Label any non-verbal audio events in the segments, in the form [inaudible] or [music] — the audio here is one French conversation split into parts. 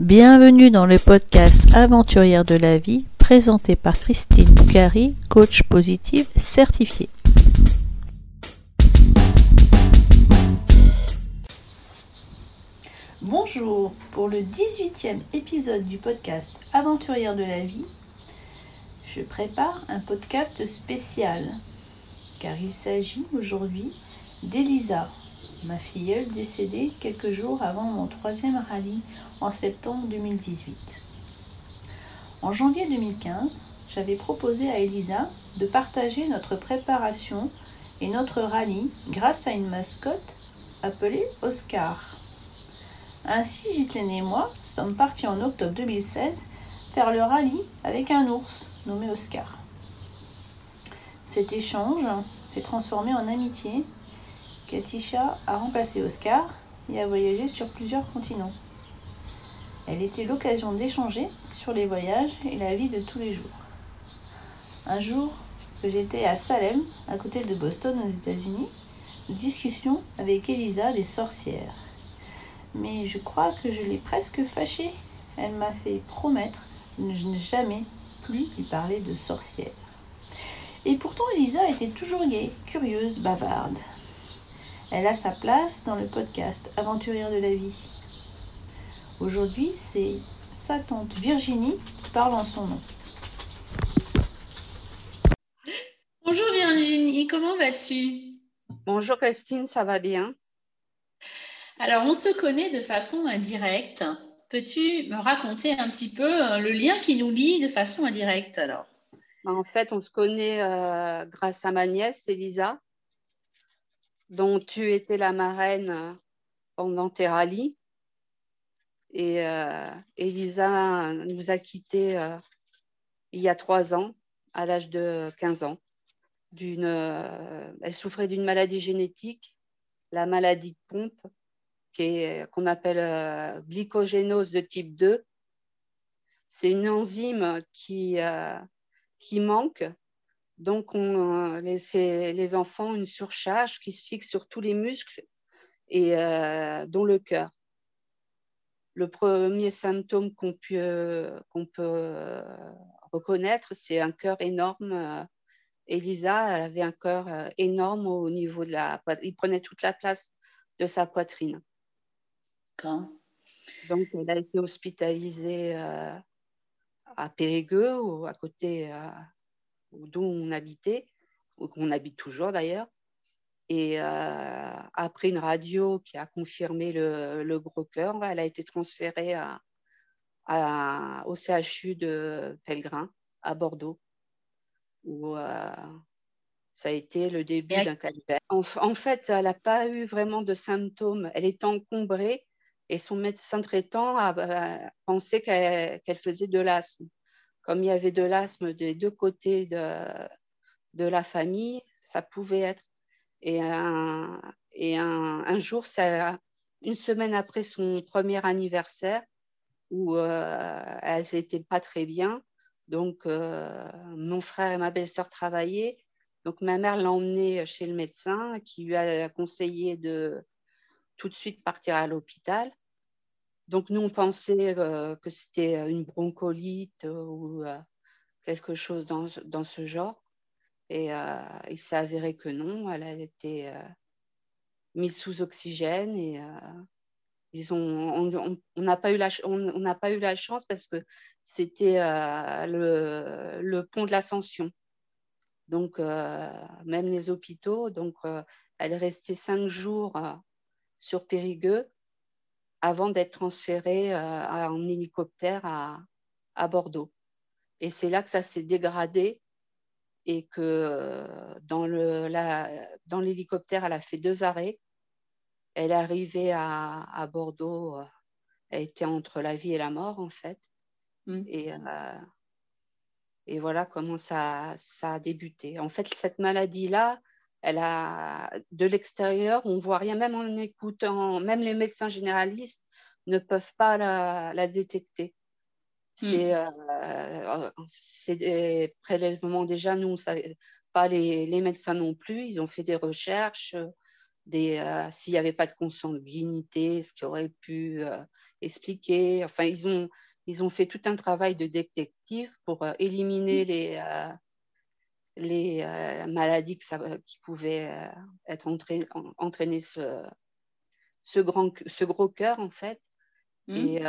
Bienvenue dans le podcast Aventurière de la vie présenté par Christine Boucari, coach positive certifiée. Bonjour, pour le 18e épisode du podcast Aventurière de la vie, je prépare un podcast spécial car il s'agit aujourd'hui d'Elisa, ma filleule décédée quelques jours avant mon troisième rallye en septembre 2018. En janvier 2015, j'avais proposé à Elisa de partager notre préparation et notre rallye grâce à une mascotte appelée Oscar. Ainsi, Ghislaine et moi sommes partis en octobre 2016 faire le rallye avec un ours nommé Oscar. Cet échange s'est transformé en amitié Katisha a remplacé Oscar et a voyagé sur plusieurs continents. Elle était l'occasion d'échanger sur les voyages et la vie de tous les jours. Un jour que j'étais à Salem, à côté de Boston aux États-Unis, discussion avec Elisa des sorcières. Mais je crois que je l'ai presque fâchée. Elle m'a fait promettre de ne jamais plus lui parler de sorcières. Et pourtant Elisa était toujours gaie, curieuse, bavarde. Elle a sa place dans le podcast Aventurière de la vie. Aujourd'hui, c'est sa tante Virginie qui parle en son nom. Bonjour Virginie, comment vas-tu? Bonjour Christine, ça va bien? Alors, on se connaît de façon indirecte. Peux-tu me raconter un petit peu euh, le lien qui nous lie de façon indirecte alors? En fait, on se connaît euh, grâce à ma nièce, Elisa, dont tu étais la marraine euh, pendant tes rallyes. Et euh, Elisa nous a quittés euh, il y a trois ans, à l'âge de 15 ans. D'une, elle souffrait d'une maladie génétique, la maladie de pompe, qu'on appelle glycogénose de type 2. C'est une enzyme qui, qui manque donc, on euh, laisse les enfants une surcharge qui se fixe sur tous les muscles et euh, dont le cœur. Le premier symptôme qu'on peut, peut euh, reconnaître, c'est un cœur énorme. Elisa elle avait un cœur énorme au niveau de la Il prenait toute la place de sa poitrine. Quand Donc, elle a été hospitalisée à Périgueux, ou à côté d'où on habitait, ou qu'on habite toujours d'ailleurs. Et euh, après une radio qui a confirmé le, gros cœur, elle a été transférée à, au CHU de Pellegrin, à Bordeaux, où euh, ça a été le début d'un calvaire. En, en, fait, elle n'a pas eu vraiment de symptômes. Elle est encombrée et son médecin traitant a, pensé qu'elle faisait de l'asthme comme il y avait de l'asthme des deux côtés de, la famille, ça pouvait être. Et un, jour, ça, une semaine après son premier anniversaire, où euh, elle n'était pas très bien, donc euh, mon frère et ma belle-sœur travaillaient. Donc ma mère l'a emmenée chez le médecin qui lui a conseillé de tout de suite partir à l'hôpital. Donc, nous, on pensait euh, que c'était une broncolite euh, ou euh, quelque chose dans, dans, ce genre. Et il s'est avéré que non, elle a été mise sous oxygène et ils ont, on n'a pas, eu la, on, pas eu la chance parce que c'était le, le, pont de l'Ascension. Donc, même les hôpitaux, donc elle est restée cinq jours sur Périgueux avant d'être transférée euh, en hélicoptère à, Bordeaux. Et c'est là que ça s'est dégradé et que euh, dans, l'hélicoptère, elle a fait deux arrêts. Elle est arrivée à, Bordeaux, euh, elle était entre la vie et la mort en fait. Mm. Et, et voilà comment ça, ça a débuté. En fait, cette maladie-là, elle a de l'extérieur, on voit rien, même en écoutant, même les médecins généralistes ne peuvent pas la, détecter. Hmm. Euh, c'est des prélèvements déjà, nous, pas les, médecins non plus, ils ont fait des recherches, des, euh, s'il n'y avait pas de consanguinité, ce qui aurait pu, euh, expliqué. Enfin, ils ont, ils ont fait tout un travail de détective pour éliminer les, les maladies qui pouvaient être entraînées, entraîner ce, ce, grand, ce gros cœur, en fait. Mmh. Et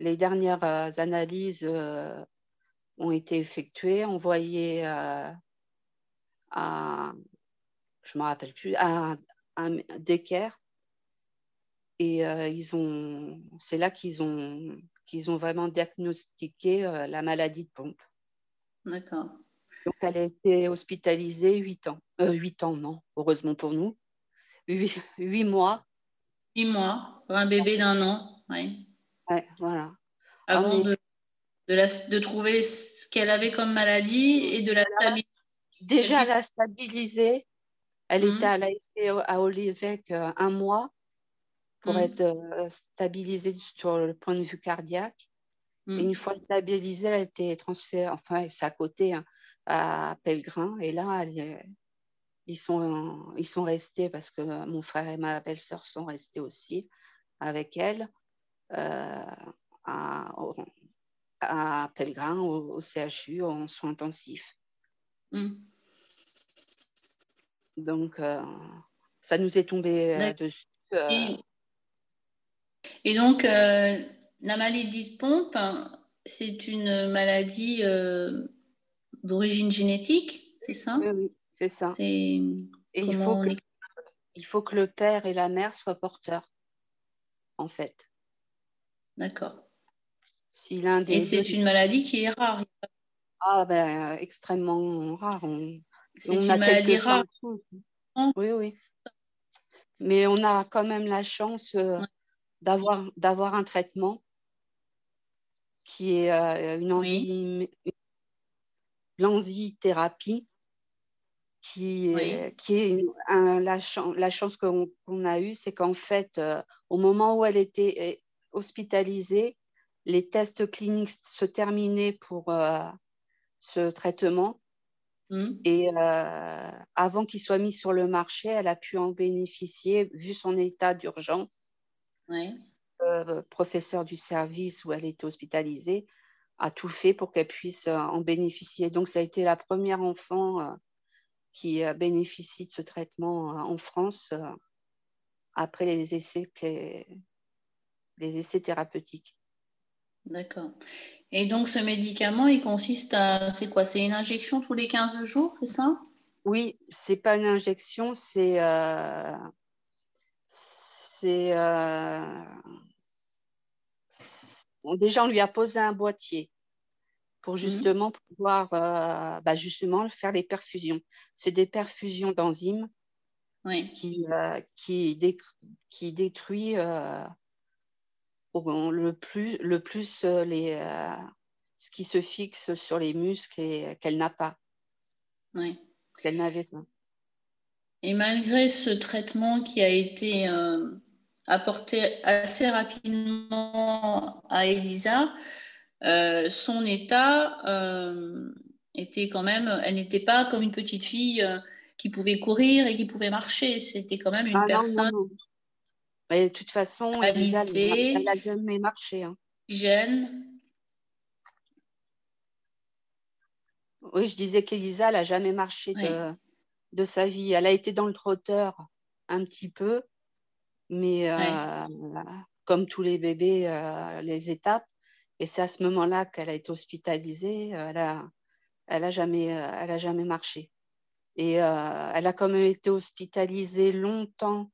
les dernières analyses ont été effectuées. On voyait à, je me rappelle plus, à, un d'équerre. Et ils ont, c'est là qu'ils ont, qu'ils ont vraiment diagnostiqué la maladie de pompe. D'accord. Donc, elle a été hospitalisée 8 ans. Euh, 8 ans, non, heureusement pour nous. 8, 8 mois. 8 mois pour un bébé d'un an, oui. Ouais, voilà. Avant de, de, la, de, trouver ce qu'elle avait comme maladie et de la stabiliser. Déjà, la stabiliser. Elle, était, elle a été à Olivec euh, un mois pour mmh. être euh, stabilisée sur le point de vue cardiaque. Mmh. Et une fois stabilisée, elle a été transférée, enfin, c'est à côté, hein, à Pellegrin. Et là, ils, sont, ils sont restés parce que mon frère et ma belle-sœur sont restés aussi avec elle euh, à, à Pellegrin, au, CHU, en soins intensifs. Mmh. Donc, euh, ça nous est tombé euh, dessus. Et, donc, la maladie de pompe, c'est une maladie d'origine génétique, c'est ça? Oui, c'est ça. Et il faut, que, il faut que le père et la mère soient porteurs, en fait. D'accord. Si l'un des et c'est une maladie qui est rare. Ah ben, extrêmement rare. C'est une maladie rare. Oui, oui. Mais on a quand même la chance euh, d'avoir, d'avoir un traitement qui est euh, une enzyme, l'anzithérapie, qui, qui est la, la, chance qu'on a eue, c'est qu'en fait, euh, au moment où elle était euh, hospitalisée, les tests cliniques se terminaient pour euh, ce traitement. Mmh. Et avant qu'il soit mis sur le marché, elle a pu en bénéficier, vu son état d'urgence. professeur du service où elle était hospitalisée, a tout fait pour qu'elle puisse euh, en bénéficier. Donc, ça a été la première enfant euh, qui bénéficie de ce traitement euh, en France après les essais, les essais thérapeutiques. D'accord. Et donc, ce médicament, il consiste à. C'est quoi? C'est une injection tous les 15 jours, c'est ça? Oui, c'est pas une injection, c'est. c'est déjà, on lui a posé un boîtier pour mmh. justement pouvoir euh, bah, justement faire les perfusions. C'est des perfusions d'enzymes qui, euh, qui, qui détruit euh, le plus, le plus les, ce qui se fixe sur les muscles et qu'elle n'a pas. Oui. Qu'elle n'avait pas. Et malgré ce traitement qui a été apporté assez rapidement à Elisa, euh, son état euh, était quand même, elle n'était pas comme une petite fille euh, qui pouvait courir et qui pouvait marcher. C'était quand même une ah personne. de toute façon, Elisa, elle, a jamais marché. Hein. Jeune. Oui, je disais qu'Elisa, elle n'a jamais marché de, de, sa vie. Elle a été dans le trotteur un petit peu, mais euh, comme tous les bébés, euh, les étapes. Et c'est à ce moment-là qu'elle a été hospitalisée. Euh, elle n'a elle a jamais, elle a jamais marché. Et elle a quand même été hospitalisée longtemps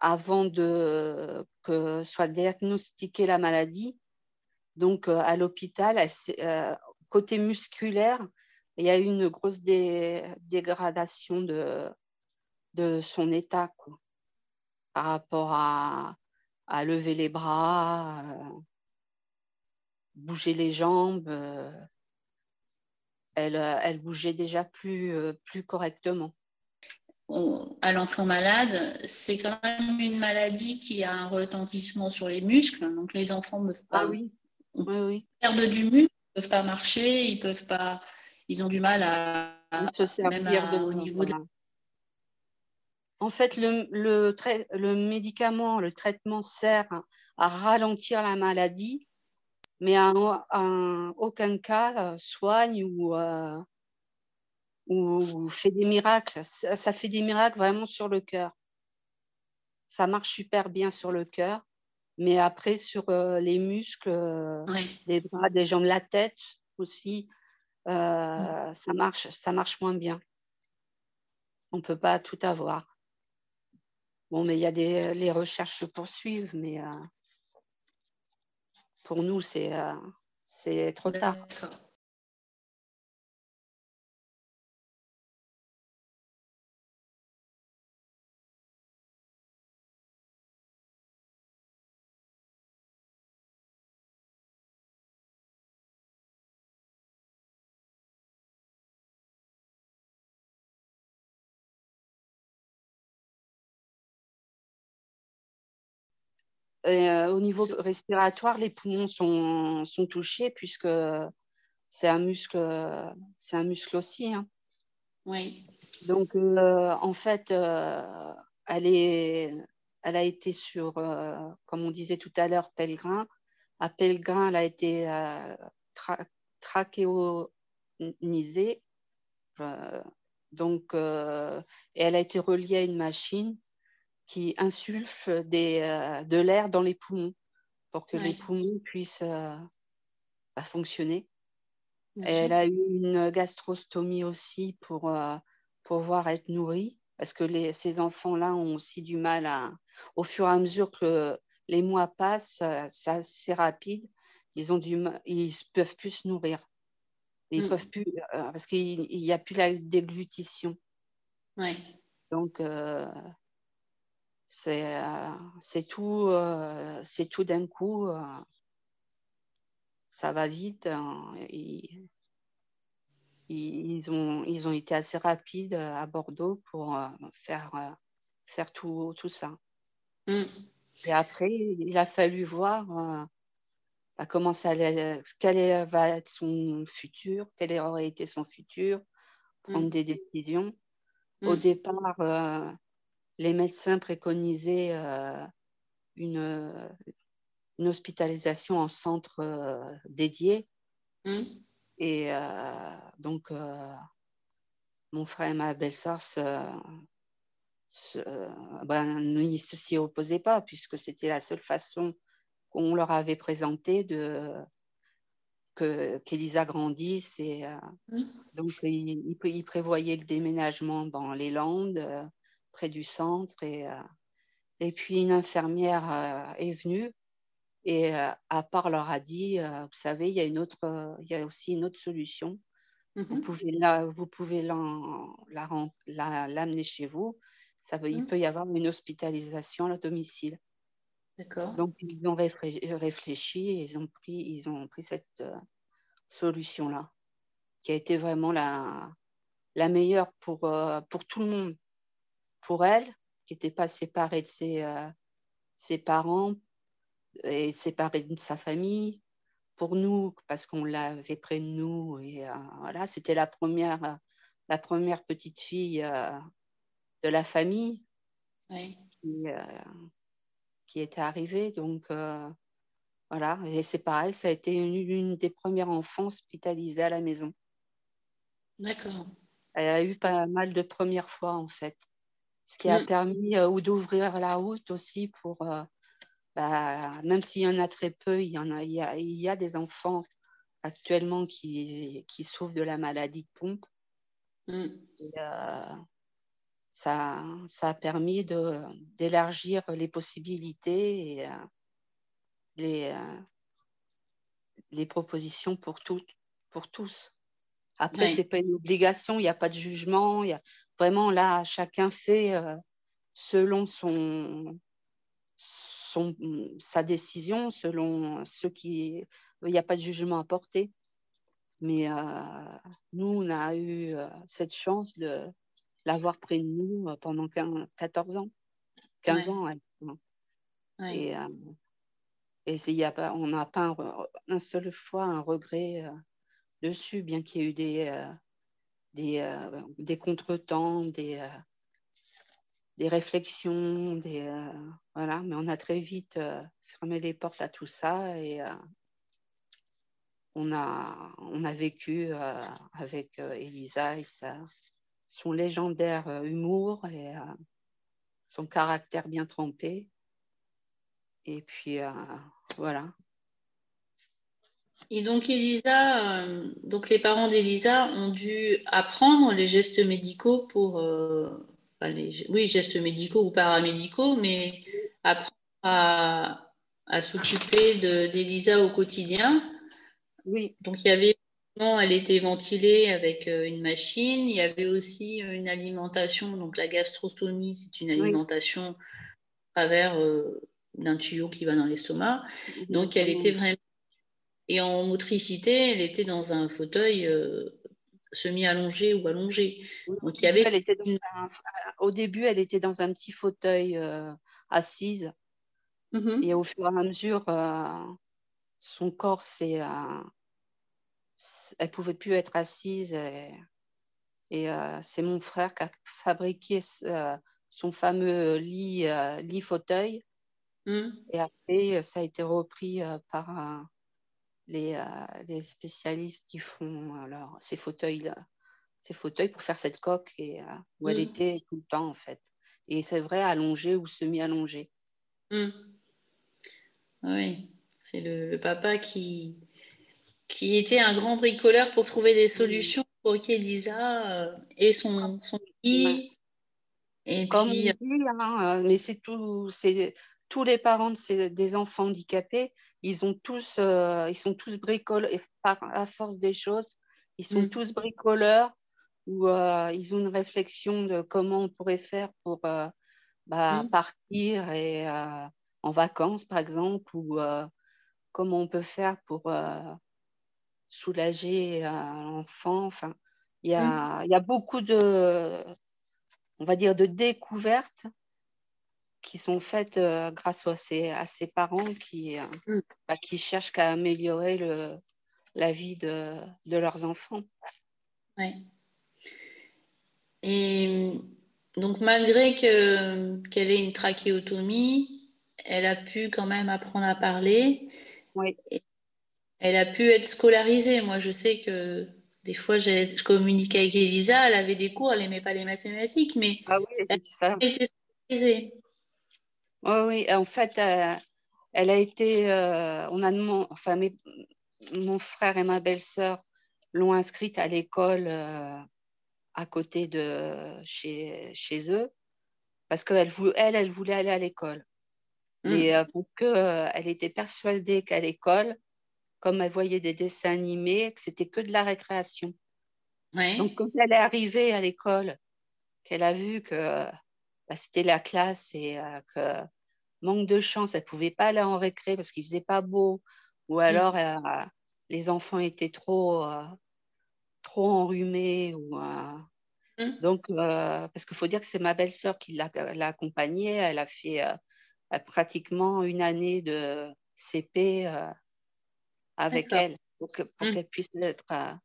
avant de, que soit diagnostiquée la maladie. Donc, à l'hôpital, côté musculaire, il y a eu une grosse dégradation de, de son état. Quoi par rapport à, lever les bras, euh, bouger les jambes. Euh, elle, euh, elle, bougeait déjà plus, plus correctement. à l'enfant malade, c'est quand même une maladie qui a un retentissement sur les muscles. Donc les enfants ne peuvent pas ah oui. Oui, oui. perdre du muscle, ils ne peuvent pas marcher, ils peuvent pas, ils ont du mal à, se servir de, au niveau de En fait, le, le, médicament, le traitement sert à ralentir la maladie, mais en, aucun cas soigne ou, ou fait des miracles. Ça, fait des miracles vraiment sur le cœur. Ça marche super bien sur le cœur, mais après sur euh, les muscles, euh, des bras, des jambes, la tête aussi, euh, ça marche, ça marche moins bien. On peut pas tout avoir. Bon, mais il y a des les recherches se poursuivent, mais pour nous c'est c'est trop tard. Euh, au niveau respiratoire, les poumons sont, sont touchés puisque c'est un muscle, c'est un muscle aussi. Hein. Oui. Donc, euh, en fait, euh, elle, est, elle a été sur, comme on disait tout à l'heure, Pellegrin. À Pellegrin, elle a été trachéonisée. donc, et elle a été reliée à une machine qui insuffle des, euh, de l'air dans les poumons pour que les poumons puissent euh, bah, fonctionner. elle a eu une gastrostomie aussi pour euh, pouvoir être nourrie parce que les, ces enfants-là ont aussi du mal à, au fur et à mesure que les mois passent, c'est assez rapide, ils ont du ils peuvent plus se nourrir. Ils mm. peuvent plus parce qu'il n'y a plus la déglutition. Donc euh, c'est tout, euh, c'est tout d'un coup. Euh, ça va vite. Hein, ils, ont, ils ont été assez rapides à Bordeaux pour faire, faire tout, tout ça. Mm. Et après, il a fallu voir bah, comment ça allait, quel va être son futur, quel aurait été son futur, prendre mm. des décisions. Au mm. départ, les médecins préconisaient euh, une, une, hospitalisation en centre euh, dédié. Mmh. Et euh, donc, mon frère et ma belle-sœur ben, ne s'y opposaient pas, puisque c'était la seule façon qu'on leur avait présentée de qu'Elisa grandisse. Et, mmh. Donc, il, il, prévoyait le déménagement dans les Landes près du centre. Et, euh, et puis une infirmière euh, est venue et euh, à part leur a dit, vous savez, il y a une autre, il y a aussi une autre solution. Vous mhm. pouvez la, vous pouvez l'amener la, la, chez vous. Ça Il mhm. peut y avoir une hospitalisation à domicile. D'accord. Donc ils ont réfléchi et ils ont pris, ils ont pris cette solution-là, qui a été vraiment la, la meilleure pour, pour tout le monde pour elle, qui n'était pas séparée de ses, euh, ses, parents et séparée de sa famille. Pour nous, parce qu'on l'avait près de nous. Et euh, voilà, c'était la première, la première petite fille euh, de la famille qui, qui, était arrivée. Donc, voilà, et c'est pareil, ça a été une, une des premières enfants hospitalisées à la maison. D'accord. Elle a eu pas mal de premières fois, en fait ce qui a mm. permis euh, ou d'ouvrir la route aussi pour, euh, bah, même s'il y en a très peu, il y, en a, il y a, des enfants actuellement qui, qui souffrent de la maladie de pompe. Mm. Euh, ça, ça a permis d'élargir les possibilités et les, les propositions pour, tout, pour tous. Après, ce n'est pas une obligation, il n'y a pas de jugement. Y a... Vraiment, là, chacun fait euh, selon son, son, sa décision, selon ce qui. Il n'y a pas de jugement à porter. Mais euh, nous, on a eu euh, cette chance de l'avoir près de nous pendant 15, 14 ans. 15 ans, Et, et y a pas, on n'a pas un, un, seul fois un regret dessus, bien qu'il y ait eu des, euh, euh, des contretemps, des, euh, des réflexions, des, voilà, mais on a très vite fermé les portes à tout ça et on, a, on a vécu avec Elisa et son légendaire humour et son caractère bien trempé. Et puis, voilà. Et donc Elisa, euh, donc les parents d'Elisa ont dû apprendre les gestes médicaux pour, euh, oui, gestes médicaux ou paramédicaux, mais apprendre à, à s'occuper d'Elisa au quotidien. Oui. Donc il y avait, elle était ventilée avec euh, une machine. Il y avait aussi une alimentation, donc la gastrostomie, c'est une alimentation à travers d'un tuyau qui va dans l'estomac. Donc elle était vraiment et en motricité, elle était dans un fauteuil euh, semi-allongé ou allongé. Donc, il y avait elle était au début, elle était dans un petit fauteuil euh, assise. Mm-hmm. Et au fur et à mesure, euh, son corps, c'est, elle pouvait plus être assise. Et, c'est mon frère qui a fabriqué son fameux lit, lit fauteuil. Mm. Et après, ça a été repris par les, euh, les spécialistes qui font alors, ces fauteuils ces fauteuils pour faire cette coque et, euh, où elle mm. était tout le temps en fait. Et c'est vrai, allongée ou semi-allongée. Mm. Oui, c'est le, papa qui, qui était un grand bricoleur pour trouver des solutions pour qu'Elisa euh, ait son, son lit. Et Comme puis... dit, hein, mais c'est tout, c'est tous les parents de des enfants handicapés ils, ont tous, euh, ils sont tous bricoleurs, par la force des choses, ils sont mm. tous bricoleurs ou euh, ils ont une réflexion de comment on pourrait faire pour euh, bah, mm. partir et, en vacances, par exemple, ou comment on peut faire pour soulager l'enfant. Enfin, il y, a, mm. il y a beaucoup de, on va dire, de découvertes qui sont faites euh, grâce à ces parents qui, euh, mm. bah, qui cherchent qu'à améliorer le, la vie de, de leurs enfants. Oui. Et donc, malgré que, qu'elle ait une trachéotomie, elle a pu quand même apprendre à parler. Oui. elle a pu être scolarisée. Moi, je sais que des fois, je communiquais avec Elisa, elle avait des cours, elle n'aimait pas les mathématiques, mais ah oui, elle ça. était scolarisée. Oui, en fait, euh, elle a été. Euh, on a demandé, enfin, mon frère et ma belle-sœur l'ont inscrite à l'école euh, à côté de chez, chez eux parce qu'elle elle, elle voulait aller à l'école. Mais hmm. parce qu'elle était persuadée qu'à l'école, comme elle voyait des dessins animés, que c'était que de la récréation. Donc, quand elle est arrivée à l'école, qu'elle a vu que bah, c'était la classe et que manque de chance, elle ne pouvait pas aller en récré parce qu'il ne faisait pas beau, ou mm. alors euh, les enfants étaient trop, euh, trop enrhumés. Ou, euh, mm. Donc, parce qu'il faut dire que c'est ma belle-sœur qui l'a accompagnée, elle a fait pratiquement une année de CP avec elle pour mm. qu'elle puisse être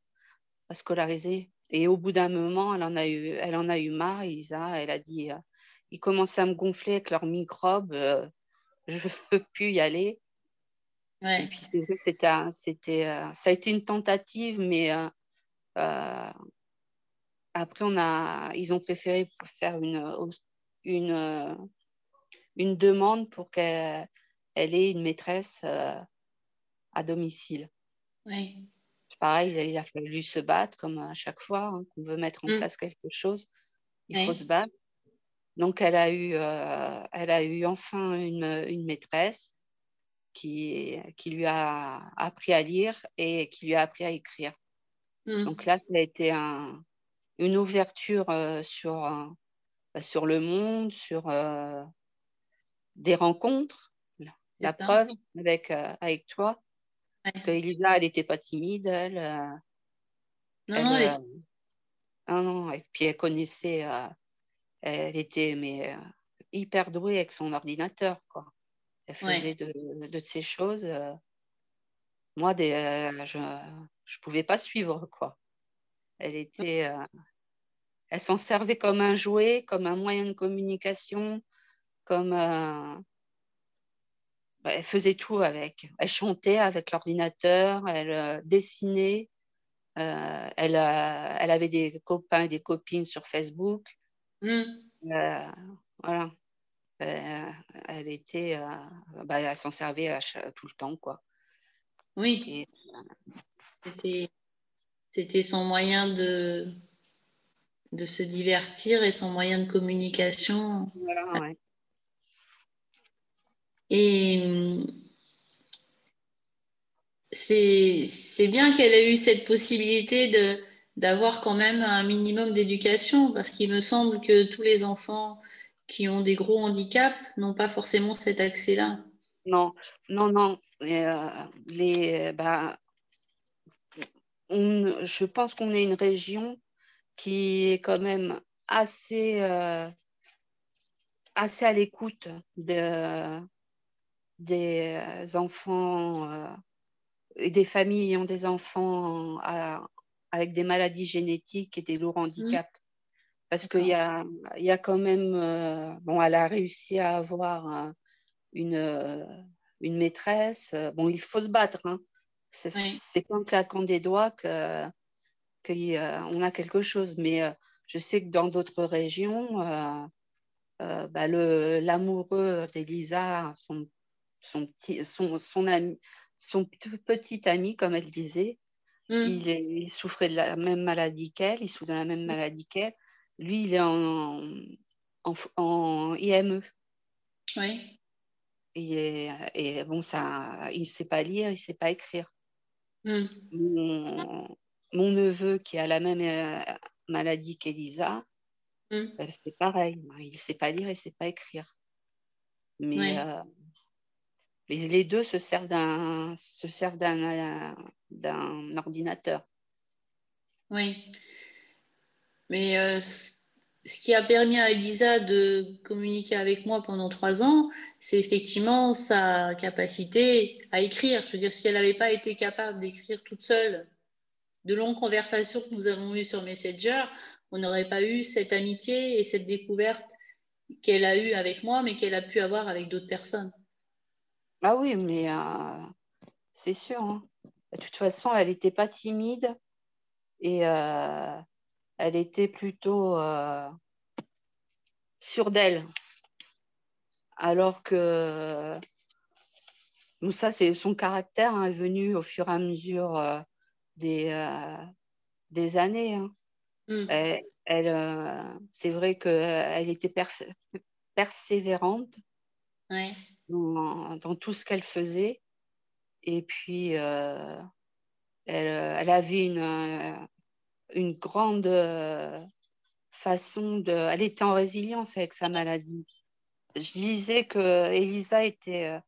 scolarisée. Et au bout d'un moment, elle en a eu, elle en a eu marre, Isa. Elle a dit ils commençaient à me gonfler avec leurs microbes. Euh, je [laughs] ne peux plus y aller. Et puis c'était, c'était, euh, ça a été une tentative, mais euh, après on a, ils ont préféré faire une, une, une demande pour qu'elle ait une maîtresse à domicile. Oui. Pareil, il a fallu se battre comme à chaque fois hein, qu'on veut mettre en mm. place quelque chose. Il faut se battre. Donc, elle a eu, euh, elle a eu enfin une, maîtresse qui, qui, lui a appris à lire et qui lui a appris à écrire. Hmm. Donc là, ça a été un, une ouverture euh, sur, euh, bah, sur le monde, sur des rencontres. La preuve avec, avec toi. Parce que Elisa, elle n'était pas timide. Elle, non, non, elle non, non, et puis elle connaissait elle était mais, euh, hyper douée avec son ordinateur. Quoi. Elle faisait de, de, ces choses. Euh, moi, des, euh, je ne pouvais pas suivre. Quoi. Elle était. elle s'en servait comme un jouet, comme un moyen de communication, comme elle faisait tout avec. Elle chantait avec l'ordinateur, elle dessinait, elle, elle, avait des copains et des copines sur Facebook. Mm. voilà. elle était, bah, elle s'en servait tout le temps, quoi. Oui. C'était c'était son moyen de, de se divertir et son moyen de communication. Voilà, ouais. Et c'est bien qu'elle ait eu cette possibilité de d'avoir quand même un minimum d'éducation, parce qu'il me semble que tous les enfants qui ont des gros handicaps n'ont pas forcément cet accès-là. Non, non, non. Euh, les, bah, je pense qu'on est une région qui est quand même assez, euh, assez à l'écoute de, des enfants euh, et des familles ayant des enfants avec des maladies génétiques et des lourds mmh. handicaps. Parce qu'il y a, y a quand même, euh, bon, elle a réussi à avoir une, une maîtresse. Bon, il faut se battre, hein. C'est comme claquant des doigts qu'on que a quelque chose. Mais euh, je sais que dans d'autres régions, euh, euh, bah, l'amoureux d'Elisa, son, son, petit, son, son, ami, son petit ami, comme elle disait, mmh. il, souffrait de la même maladie qu'elle, il souffre de la même mmh. maladie qu'elle. Lui, il est en, en, en IME. Oui. Et, et, bon, ça, il ne sait pas lire, il ne sait pas écrire. Mm. Mon, neveu qui a la même euh, maladie qu'Elisa, mm. ben, c'est pareil. Il ne sait pas lire et ne sait pas écrire. Mais euh, les, deux se servent d'un se servent d'un, d'un ordinateur. Oui. Mais euh, ce qui a permis à Elisa de communiquer avec moi pendant trois ans, c'est effectivement sa capacité à écrire. Je veux dire, si elle n'avait pas été capable d'écrire toute seule de longues conversations que nous avons eues sur Messenger, on n'aurait pas eu cette amitié et cette découverte qu'elle a eue avec moi, mais qu'elle a pu avoir avec d'autres personnes. Ah oui, mais euh, c'est sûr. Hein. De toute façon, elle n'était pas timide et euh, elle était plutôt euh, sûre d'elle. Alors que ça, c'est son caractère hein, est venu au fur et à mesure des, des années. Hein. Mm. Elle, c'est vrai qu'elle était persévérante dans, tout ce qu'elle faisait. Et puis, elle, elle, avait une, une grande euh, façon de. Elle était en résilience avec sa maladie. Je disais que Elisa était euh,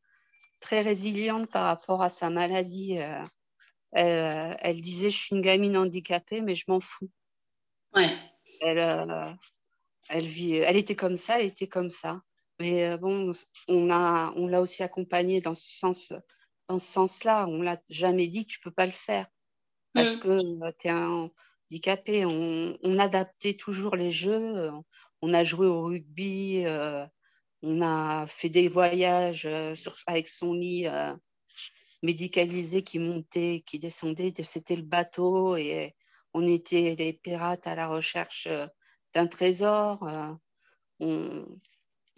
très résiliente par rapport à sa maladie. Euh, elle, disait Je suis une gamine handicapée, mais je m'en fous. Ouais. Elle, elle, vit, elle était comme ça, elle était comme ça. Mais bon, on l'a on aussi accompagnée dans ce sens dans ce sens-là. On l'a jamais dit Tu peux pas le faire parce mmh. que tu es un handicapés. On, on, adaptait toujours les jeux. On a joué au rugby. Euh, on a fait des voyages euh, sur, avec son lit euh, médicalisé qui montait, qui descendait. C'était le bateau et on était des pirates à la recherche d'un trésor. On,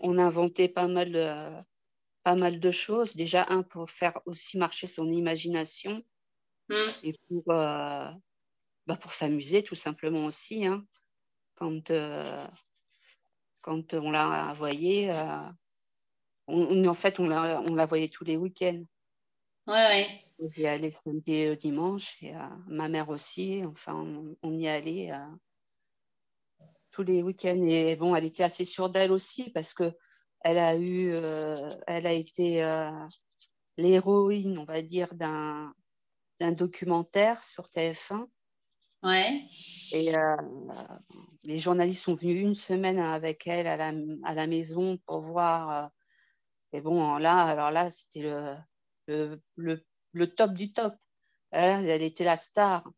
on, inventait pas mal, de, pas mal de choses. Déjà, un, pour faire aussi marcher son imagination. Mmh. Et pour, bah, pour s'amuser tout simplement aussi. Hein. Quand, euh, quand on l'a envoyé, euh, on, en fait, on la, on la voyait tous les week-ends. Ouais, ouais. On y allait samedi et dimanche, et euh, ma mère aussi. Enfin, on, y allait tous les week-ends. Et bon, elle était assez sûre d'elle aussi parce que elle a eu, elle a été l'héroïne, on va dire, d'un documentaire sur TF1 Ouais. Et euh, les journalistes sont venus une semaine avec elle à la, à la maison pour voir. Euh, et bon, là, alors là, c'était le, le, le, top du top. Elle était la star.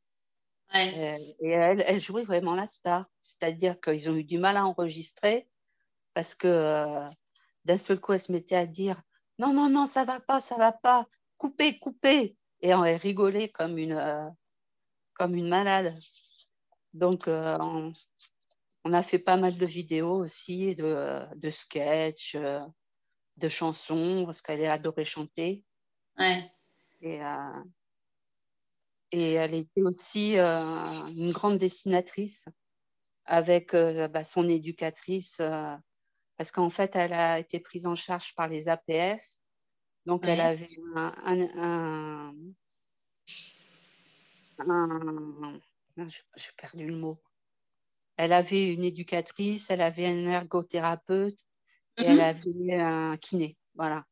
Et, elle, elle, jouait vraiment la star. C'est-à-dire qu'ils ont eu du mal à enregistrer parce que euh, d'un seul coup, elle se mettait à dire Non, non, non, ça va pas, ça va pas, coupez, coupez. Et on rigolait comme une, euh, comme une malade. Donc, euh, on, a fait pas mal de vidéos aussi, de, de sketchs, de chansons, parce qu'elle adorait chanter. Ouais. Et, et elle était aussi euh, une grande dessinatrice avec euh, bah, son éducatrice, euh, parce qu'en fait, elle a été prise en charge par les APF. Donc, elle avait un, un, j'ai perdu le mot. Elle avait une éducatrice, elle avait un ergothérapeute et elle mhm. avait un kiné. Voilà.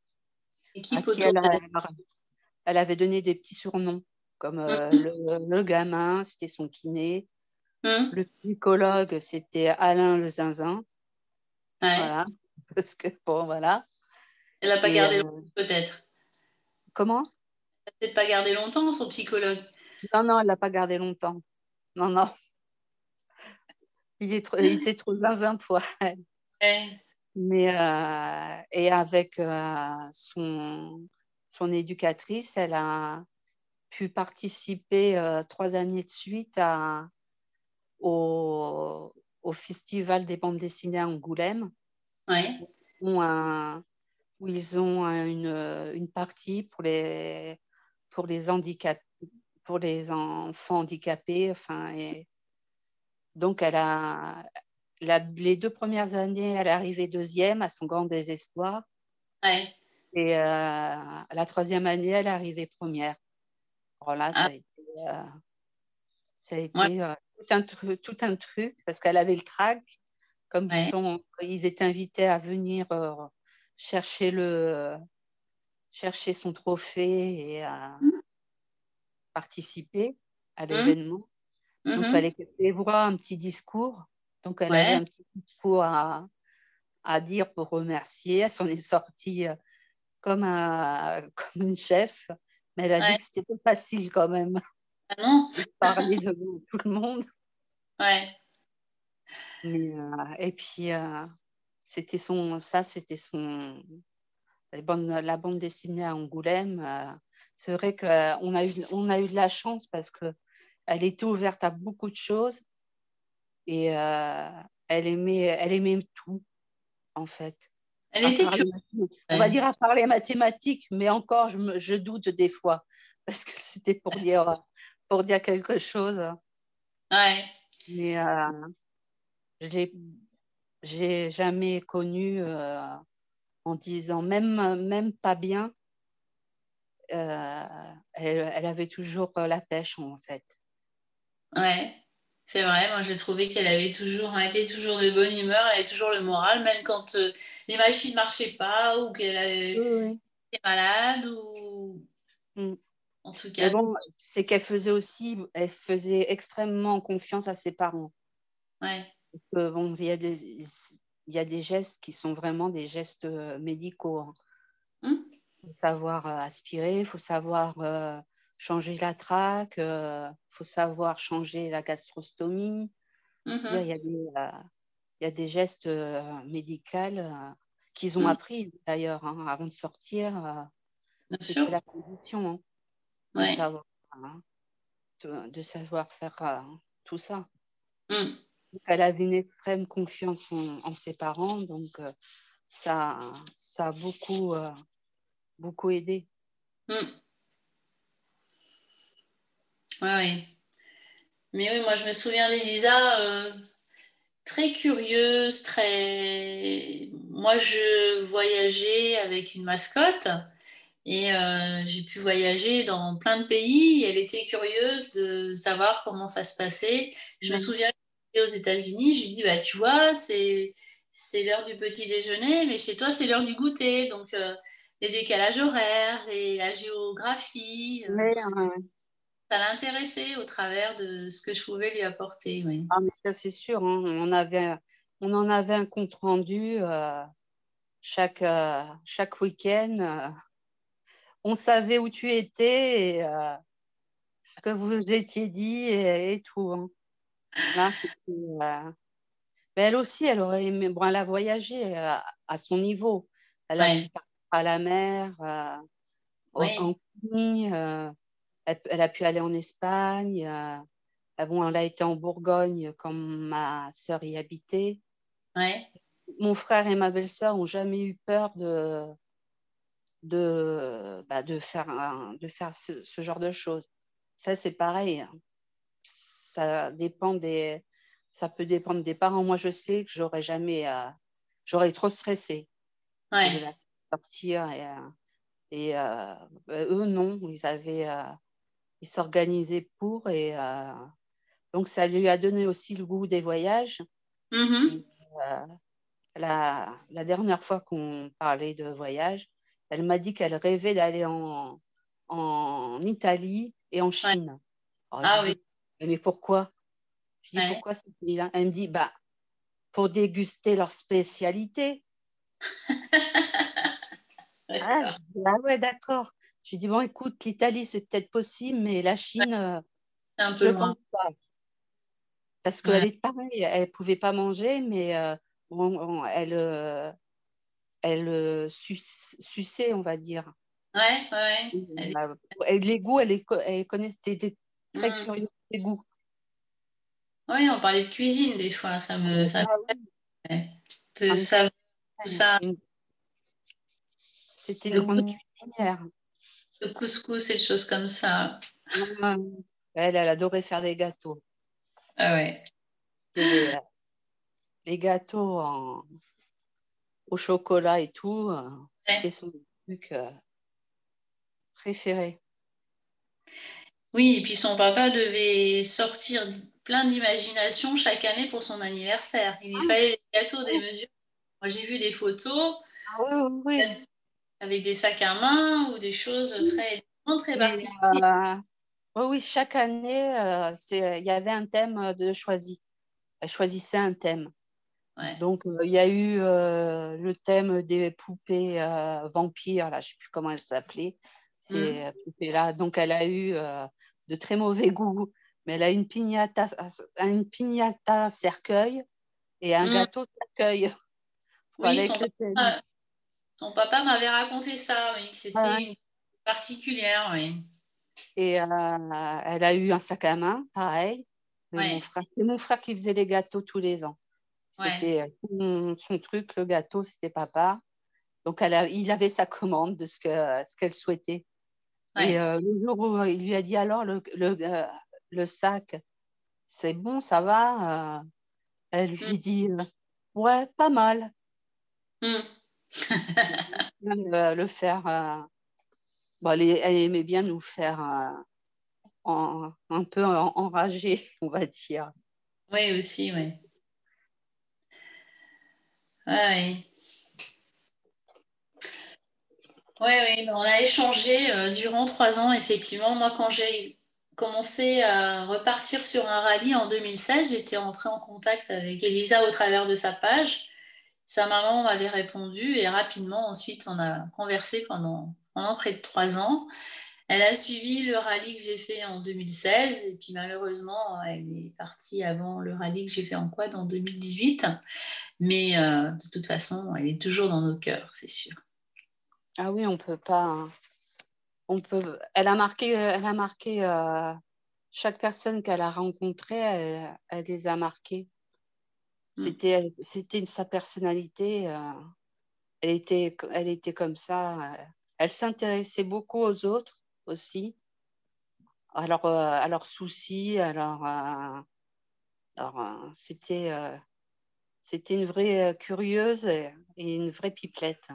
Et qui elle, elle, avait donné des petits surnoms comme euh, le, gamin, c'était son kiné. Hum. Le psychologue, c'était Alain le zinzin. Voilà. [laughs] Parce que, bon, voilà. Elle n'a pas gardé euh, longtemps, peut-être. Comment? Elle n'a peut-être pas gardé longtemps, son psychologue. Non, non, elle l'a pas gardé longtemps. Non, non. [laughs] Il, est trop, il était trop zinzin pour [laughs] elle. Mais, euh, et avec son, son éducatrice, elle a, pu participer euh, trois années de suite à, au, au, Festival des bandes dessinées à Angoulême. Où, où, ils ont une, une, partie pour les, pour les handicapés pour les enfants handicapés. Enfin, et donc, elle a, la, les deux premières années, elle est arrivée deuxième à son grand désespoir. Et euh, la troisième année, elle est arrivée première. Voilà, ça ah. a été, euh, ça a été euh, tout, un tout, un truc parce qu'elle avait le trac. Comme ils, sont, ils étaient invités à venir euh, chercher, le, chercher son trophée et à mmh. participer à mmh. l'événement. Donc, il mmh fallait qu'elle voit un petit discours. Donc, elle avait un petit discours à, à dire pour remercier. Elle s'en est sortie comme, un, [laughs] comme une chef. Mais elle a dit que c'était pas facile quand même. Ah non? de parler devant [laughs] tout le monde. Ouais. Euh, et puis, euh, c'était son, ça, c'était son, la bande, la bande dessinée à Angoulême. Euh, c'est vrai qu'on a, eu, on a eu de la chance parce qu'elle était ouverte à beaucoup de choses et elle, aimait, elle aimait tout, en fait. Elle était On va dire à parler mathématiques, mais encore, je, je doute des fois, [laughs] parce que c'était pour dire, pour dire quelque chose. Ouais. Mais euh, je n'ai jamais connu euh, en disant, même, même pas bien, euh, elle, elle, avait toujours la pêche, en fait. Ouais. C'est vrai, moi j'ai trouvé qu'elle avait toujours, été toujours de bonne humeur, elle avait toujours le moral, même quand euh, les machines ne marchaient pas ou qu'elle était malade ou mm. en tout cas. bon, c'est qu'elle faisait aussi, elle faisait extrêmement confiance à ses parents. Ouais. bon, il y a des, il y a des gestes qui sont vraiment des gestes euh, médicaux. Il hein. faut hum. savoir euh, aspirer, il faut savoir changer la traque, il euh, faut savoir changer la gastrostomie. Il, y a des, euh, il, y a des, gestes euh, médicaux qu'ils ont mm. appris d'ailleurs hein, avant de sortir. C'est la condition hein, de, savoir, hein, de, savoir, faire tout ça. Mm. Elle avait une extrême confiance en, ses parents, donc ça, ça a beaucoup, beaucoup aidé. Mm. Oui, Mais oui, moi je me souviens d'Elisa, euh, très curieuse, très. Moi je voyageais avec une mascotte et euh, j'ai pu voyager dans plein de pays. elle était curieuse de savoir comment ça se passait. Je me souviens aux États-Unis, je lui dis bah tu vois, c'est c'est l'heure du petit déjeuner, mais chez toi c'est l'heure du goûter. Donc euh, les décalages horaires, la géographie ça l'intéressait au travers de ce que je pouvais lui apporter. Oui. Ah, mais ça, c'est sûr. Hein. On, avait, on en avait un compte rendu euh, chaque, euh, chaque week-end. Euh. on savait où tu étais et ce que vous étiez dit et, tout. Hein. Mais elle aussi, elle aurait aimé. Bon, elle a voyagé à, son niveau. Elle a partir à la mer, euh, au camping. Euh, elle, a pu aller en Espagne. bon, elle a été en Bourgogne comme ma sœur y habitait. Ouais. Mon frère et ma belle-sœur n'ont jamais eu peur de, de, bah, de faire, de faire ce, genre de choses. Ça, c'est pareil. Hein. Ça dépend des, ça peut dépendre des parents. Moi, je sais que j'aurais jamais, euh, j'aurais trop stressé ouais. de sortir et, euh, et euh, bah, eux non, ils avaient, ils s'organisaient pour et donc ça lui a donné aussi le goût des voyages. Mm-hmm. la, la, dernière fois qu'on parlait de voyage, elle m'a dit qu'elle rêvait d'aller en, en Italie et en Chine. ah oui. mais pourquoi? Je dis pourquoi ces pays-là? Elle me dit bah, pour déguster leur spécialité. [laughs] ah, ah, ouais, d'accord. Je dis bon, écoute, l'Italie, c'est peut-être possible, mais la Chine, euh, je ne pense pas. Parce qu'elle est pareille, elle ne pouvait pas manger, mais euh, elle, euh, elle euh, suçait, on va dire. Ouais, ouais. Elle... les goûts, elle, elle connaissait des, très mm. curieux des goûts. Oui, on parlait de cuisine des fois, ça me. Ça, ça, C'était une grande cuisinière. Le couscous et des choses comme ça. Elle, elle adorait faire des gâteaux. Ah ouais. Les gâteaux en, au chocolat et tout. Euh, c'était son truc euh, préféré. Oui, et puis son papa devait sortir plein d'imagination chaque année pour son anniversaire. Il lui ah. fallait des gâteaux, des mesures. Moi, j'ai vu des photos ah oui, avec des sacs à main ou des choses très, très particulières. Euh, oui, chaque année, il y avait un thème de choisi. Elle choisissait un thème. Donc, euh, il y a eu euh, le thème des poupées euh, vampires, là, je ne sais plus comment elles s'appelaient. Ces mmh. poupées-là. Donc, elle a eu de très mauvais [laughs] goût, mais elle a une piñata, une piñata cercueil et un mmh. gâteau cercueil. [laughs] Oui, son, papa, m'avait raconté ça, oui, que c'était une particulière, oui. Et elle a eu un sac à main, pareil. C'est mon frère qui faisait les gâteaux tous les ans. C'était euh, son, truc, le gâteau, c'était papa. Donc, elle il avait sa commande de ce qu'elle ce qu'elle souhaitait. Et euh, le jour où il lui a dit alors le, le, euh, le sac, c'est bon, ça va Elle lui mm. dit ouais, pas mal. Mm. [laughs] le faire. Bon, elle, elle, aimait bien nous faire en, un peu enragé, [laughs] on va dire. Oui, aussi, oui. Oui. Oui, oui, on a échangé euh, durant trois ans, effectivement. Moi, quand j'ai commencé à repartir sur un rallye en 2016, j'étais entrée en contact avec Elisa au travers de sa page. Sa maman m'avait répondu et rapidement, ensuite, on a conversé pendant, pendant près de trois ans. Elle a suivi le rallye que j'ai fait en 2016 et puis malheureusement, elle est partie avant le rallye que j'ai fait en quad en 2018. Mais euh, de toute façon, elle est toujours dans nos cœurs, c'est sûr. Ah oui, on peut pas. Hein. On peut. Elle a marqué. Elle a marqué. Euh, chaque personne qu'elle a rencontrée, elle, les a marquées. Mm. C'était, c'était sa personnalité. Euh, elle était, elle était comme ça. Elle s'intéressait beaucoup aux autres aussi, alors, euh, à leurs soucis, alors, euh, alors euh, c'était, c'était une vraie curieuse et, une vraie pipelette.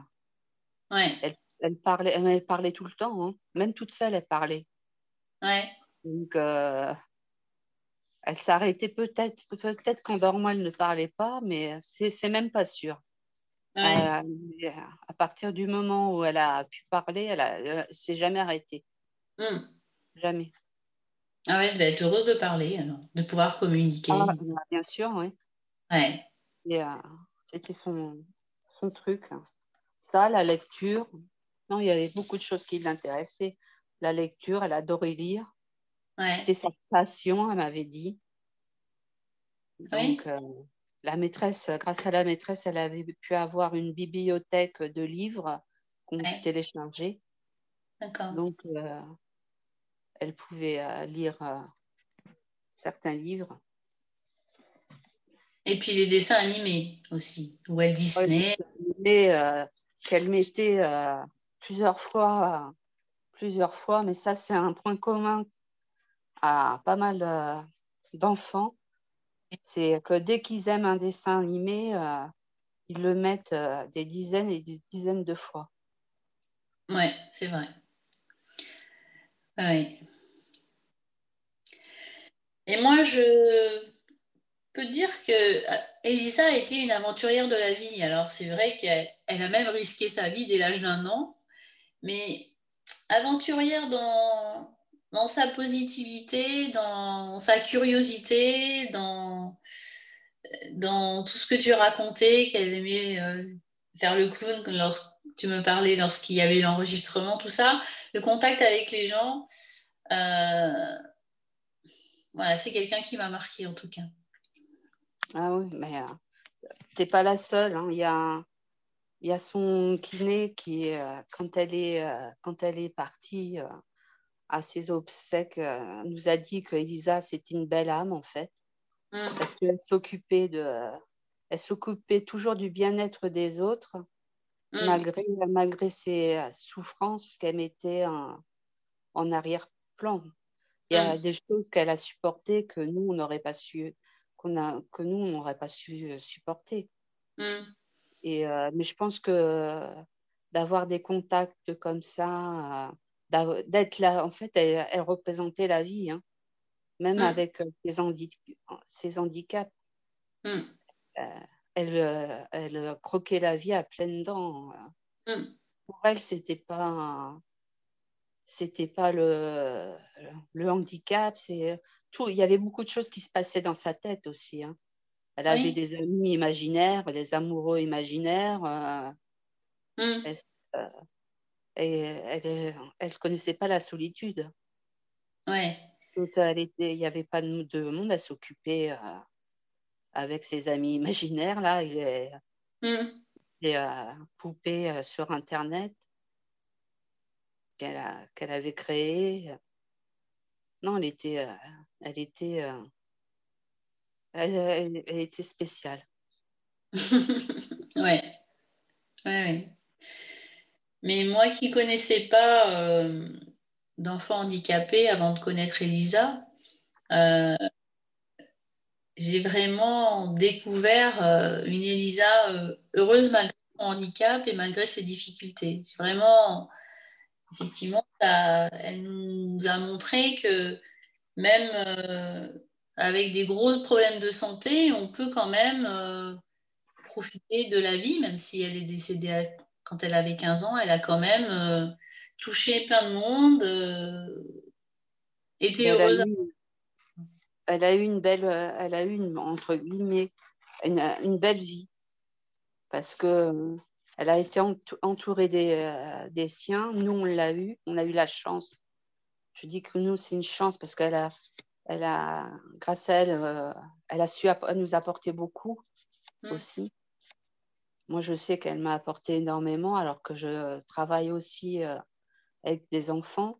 Ouais. Elle, elle, parlait, elle parlait tout le temps, hein. même toute seule, elle parlait. Ouais. Donc, elle s'arrêtait peut-être, peut-être qu'en dormant, elle ne parlait pas, mais c'est, c'est même pas sûr. à partir du moment où elle a pu parler, elle, ne s'est jamais arrêtée. Hmm. Jamais. Ah ouais, elle va être heureuse de parler, de pouvoir communiquer. Ah, bah, bien sûr, oui. Ouais. Euh, c'était son, son truc. Ça, la lecture. Non, il y avait beaucoup de choses qui l'intéressaient. La lecture, elle adorait lire. C'était sa passion, elle m'avait dit. Donc, euh, la maîtresse, grâce à la maîtresse, elle avait pu avoir une bibliothèque de livres qu'on ouais. télécharger. D'accord. Donc, euh, elle pouvait euh, lire certains livres. Et puis les dessins animés aussi, Walt Disney. Qu'elle mettait plusieurs fois, plusieurs fois, mais ça c'est un point commun pas mal d'enfants c'est que dès qu'ils aiment un dessin animé, euh, ils le mettent euh, des dizaines et des dizaines de fois. Ouais, c'est vrai. Ouais. Et moi, je peux dire que euh, Elisa a été une aventurière de la vie. Alors, c'est vrai qu'elle a même risqué sa vie dès l'âge d'un an, mais aventurière dans, dans sa positivité, dans sa curiosité, dans, dans tout ce que tu racontais, qu'elle aimait euh, faire le clown lorsque tu me parlais lorsqu'il y avait l'enregistrement, tout ça, le contact avec les gens, euh, voilà, c'est quelqu'un qui m'a marqué en tout cas. Ah oui, mais euh, tu n'es pas la seule. Hein. Il, y a, y a son kiné qui, quand, elle est, quand elle est partie à ses obsèques euh, nous a dit que Elisa c'était une belle âme en fait mm. parce qu'elle s'occupait de elle s'occupait toujours du bien-être des autres mm. malgré malgré ses souffrances qu'elle mettait en, en arrière-plan il y a mm. des choses qu'elle a supportées que nous on n'aurait pas su qu'on a que nous on n'aurait pas su euh, supporter et euh, mais je pense que d'avoir des contacts comme ça d'être là. En fait, elle, représentait la vie, hein. même mm. avec euh, ses, handicaps. Mm. Euh, elle, euh, elle, croquait la vie à pleines dents. Mm. Pour elle, c'était pas c'était pas le, le handicap, c'est tout. Il y avait beaucoup de choses qui se passaient dans sa tête aussi. Hein. Elle avait des amis imaginaires, des amoureux imaginaires. Et elle ne connaissait pas la solitude. Ouais. il n'y avait pas de, monde à s'occuper euh, avec ses amis imaginaires. Là, il est, mm. euh, poupée euh, sur Internet qu'elle avait créé. Non, elle était, elle était, elle, était spéciale. [laughs] ouais. Ouais, ouais. Mais moi qui ne connaissais pas euh, d'enfants handicapés avant de connaître Elisa, euh, j'ai vraiment découvert euh, une Elisa heureuse malgré son handicap et malgré ses difficultés. Vraiment, effectivement, elle nous a montré que même avec des gros problèmes de santé, on peut quand même profiter de la vie, même si elle est décédée à quand elle avait 15 ans, elle a quand même euh, touché plein de monde, euh, été heureuse. elle a eu une belle, euh, elle a eu une, entre guillemets, une, belle vie parce que elle a été entourée des, des siens. Nous, on l'a eu, on a eu la chance. Je dis que nous, c'est une chance parce qu'elle a, elle a, grâce à elle, elle a su nous apporter beaucoup mmh. aussi. Moi, je sais qu'elle m'a apporté énormément alors que je travaille aussi euh, avec des enfants.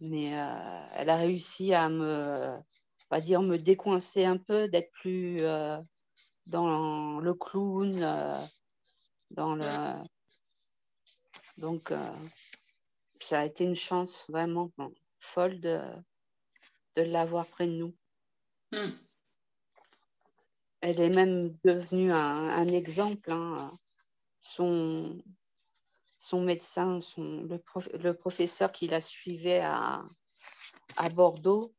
Mais euh, elle a réussi à me, pas dire me décoincer un peu, d'être plus euh, dans le clown, dans le. Donc, ça a été une chance vraiment folle de, de l'avoir près de nous. Mm elle est même devenue un, exemple. Hein. Son, son médecin, son, le, professeur qui la suivait à, à Bordeaux,